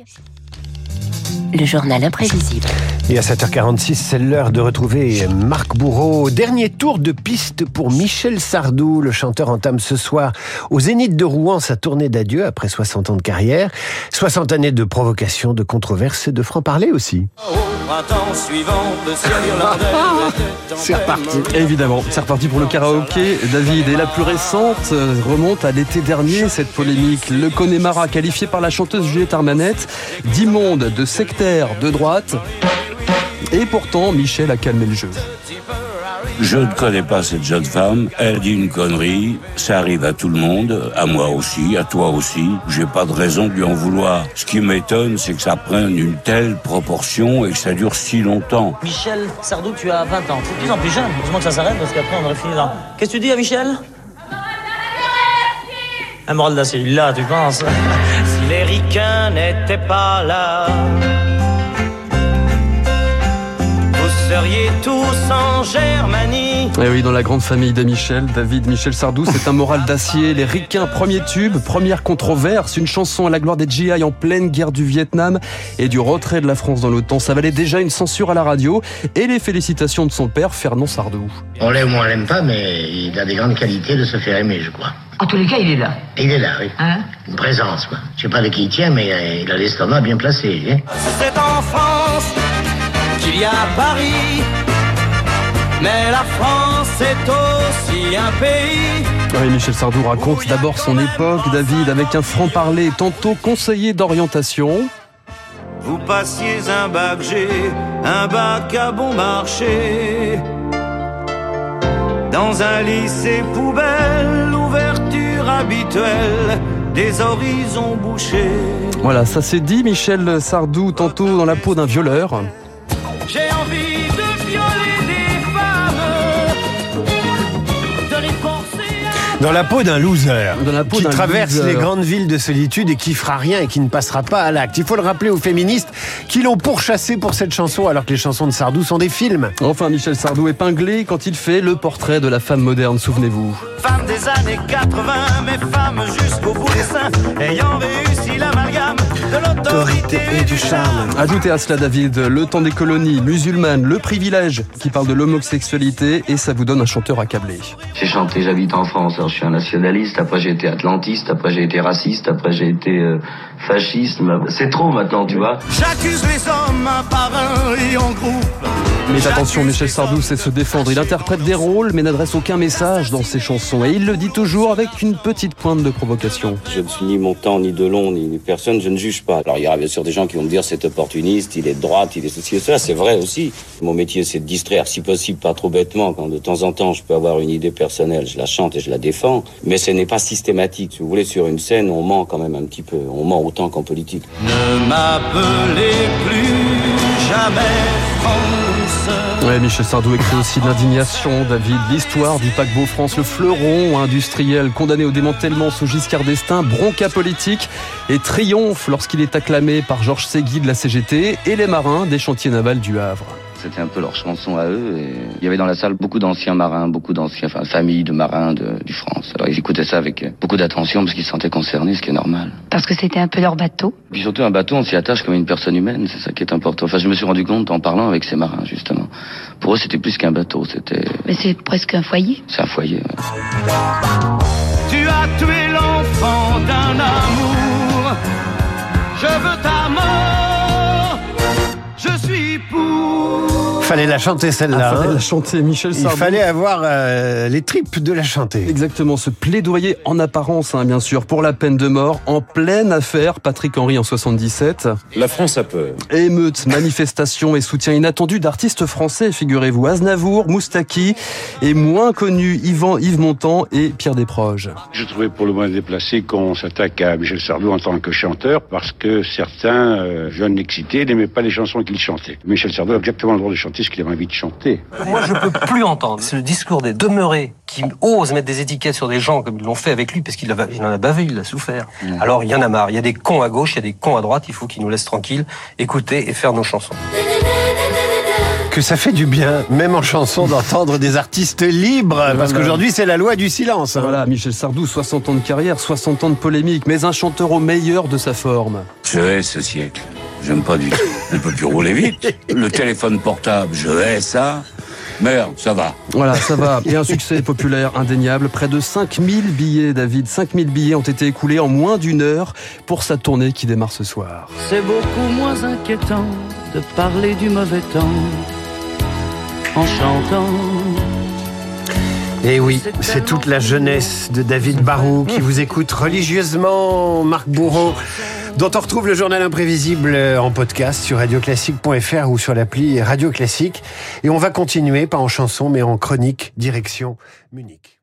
Gracias. Le journal imprévisible. Et à 7h46, c'est l'heure de retrouver Marc Bourreau. Dernier tour de piste pour Michel Sardou. Le chanteur entame ce soir au Zénith de Rouen sa tournée d'adieu après 60 ans de carrière. 60 années de provocation, de controverses et de franc-parler aussi. C'est reparti. Évidemment, c'est reparti pour le karaoké. David, et la plus récente euh, remonte à l'été dernier, cette polémique. Le Connemara, qualifié par la chanteuse Juliette Armanette d'immonde, de sectaire, de droite. Et pourtant, Michel a calmé le jeu. Je ne connais pas cette jeune femme. Elle dit une connerie. Ça arrive à tout le monde, à moi aussi, à toi aussi. J'ai pas de raison de lui en vouloir. Ce qui m'étonne, c'est que ça prenne une telle proportion et que ça dure si longtemps. Michel Sardou, tu as 20 ans. C'est de plus en plus jeune. Heureusement que ça s'arrête parce qu'après on aurait fini là. Qu'est-ce que tu dis à Michel? Un moral d'acier, là, tu penses? Les ricains n'étaient pas là, vous seriez tous en Germanie. Et Eh oui, dans la grande famille de Michel, David Michel Sardou, c'est un moral d'acier. Les ricains, premier tube, première controverse, une chanson à la gloire des GI en pleine guerre du Vietnam et du retrait de la France dans l'OTAN. Ça valait déjà une censure à la radio et les félicitations de son père, Fernand Sardou. On l'aime ou on l'aime pas, mais il a des grandes qualités de se faire aimer, je crois. En tous les cas, il est là. Il est là, oui. Hein? Une présence, quoi. Je sais pas de qui il tient, mais euh, il a l'estomac bien placé, hein. C'est en France qu'il y a Paris. Mais la France est aussi un pays. Oui, Michel Sardou raconte d'abord son époque, David, avec un franc-parler, tantôt conseiller d'orientation. Vous passiez un bac G, un bac à bon marché. Dans un lycée poubelle, habituelle, des horizons bouchés. Voilà, ça c'est dit, Michel Sardou, tantôt dans la peau d'un violeur. J'ai envie de Dans la peau d'un loser. Dans la peau qui traverse loser. les grandes villes de solitude et qui fera rien et qui ne passera pas à l'acte. Il faut le rappeler aux féministes qui l'ont pourchassé pour cette chanson alors que les chansons de Sardou sont des films. Enfin, Michel Sardou épinglé quand il fait le portrait de la femme moderne, souvenez-vous. Femme des années 80, mais femme jusqu'au bout des seins, ayant l'autorité et du charme. Ajoutez à cela, David, le temps des colonies musulmanes, le privilège qui parle de l'homosexualité et ça vous donne un chanteur accablé. J'ai chanté J'habite en France, alors je suis un nationaliste, après j'ai été atlantiste, après j'ai été raciste, après j'ai été euh, fasciste. C'est trop maintenant, tu vois. J'accuse les hommes un par un et en groupe. Mais attention, Michel Sardou sait se défendre. Il interprète des rôles mais n'adresse aucun message dans ses chansons. Et il le dit toujours avec une petite pointe de provocation. Je ne suis ni montant, ni de long, ni, ni personne, je ne juge pas. Alors il y aura bien sûr des gens qui vont me dire c'est opportuniste, il est de droite, il est ceci et cela, c'est vrai aussi. Mon métier c'est de distraire, si possible pas trop bêtement, quand de temps en temps je peux avoir une idée personnelle, je la chante et je la défends, mais ce n'est pas systématique. Si vous voulez, sur une scène, on ment quand même un petit peu, on ment autant qu'en politique. Ne m'appelez plus jamais France. Michel Sardou écrit aussi l'indignation, David, l'histoire du paquebot France, le fleuron industriel condamné au démantèlement sous Giscard d'Estaing, bronca politique et triomphe lorsqu'il est acclamé par Georges Ségui de la CGT et les marins des chantiers navals du Havre. C'était un peu leur chanson à eux. Et il y avait dans la salle beaucoup d'anciens marins, beaucoup d'anciens, enfin, familles de marins de, du France. Alors ils écoutaient ça avec beaucoup d'attention parce qu'ils se sentaient concernés, ce qui est normal. Parce que c'était un peu leur bateau. Puis surtout, un bateau, on s'y attache comme une personne humaine, c'est ça qui est important. Enfin, je me suis rendu compte en parlant avec ces marins, justement. Pour eux, c'était plus qu'un bateau, c'était... Mais c'est presque un foyer. C'est un foyer. ouais. Tu as tué l'enfant d'un amour. Je veux ta Fallait la chanter Ah, celle-là. fallait hein. la chanter, Michel Il Sardou. fallait avoir euh, les tripes de la chanter. Exactement, ce plaidoyer en apparence, hein, bien sûr, pour la peine de mort, en pleine affaire Patrick Henry en 77. La France a peur. Émeutes, manifestations et soutien inattendu d'artistes français, figurez-vous, Aznavour, Moustaki et moins connus Yvan, Yves Montand et Pierre Desproges. Je trouvais pour le moins déplacé qu'on s'attaque à Michel Sardou en tant que chanteur parce que certains euh, jeunes excités n'aimaient pas les chansons qu'il chantait. Michel Sardou a exactement le droit de chanter ce qu'il avait envie de chanter. Moi, je peux plus entendre. C'est le discours des demeurés qui osent mettre des étiquettes sur des gens comme ils l'ont fait avec lui parce qu'il en a bavé, il a souffert. Alors, il y en a marre. Il y a des cons à gauche, il y a des cons à droite. Il faut qu'ils nous laissent tranquilles, écouter et faire nos chansons. Que ça fait du bien, même en chanson, d'entendre des artistes libres, parce qu'aujourd'hui c'est la loi du silence. hein. Voilà, Michel Sardou, 60 ans de carrière, 60 ans de polémique, mais un chanteur au meilleur de sa forme. Je hais ce siècle. J'aime pas du tout. On peut plus rouler vite. Le téléphone portable, je hais ça. Merde, ça va. Voilà, ça va. Et un succès populaire indéniable. Près de 5000 billets, David. 5000 billets ont été écoulés en moins d'une heure pour sa tournée qui démarre ce soir. C'est beaucoup moins inquiétant de parler du mauvais temps en chantant. Et oui, c'est toute la jeunesse de David Barou qui vous écoute religieusement, Marc Bourreau, dont on retrouve le journal imprévisible en podcast sur radioclassique.fr ou sur l'appli Radio Classique. Et on va continuer, pas en chanson, mais en chronique, direction Munich.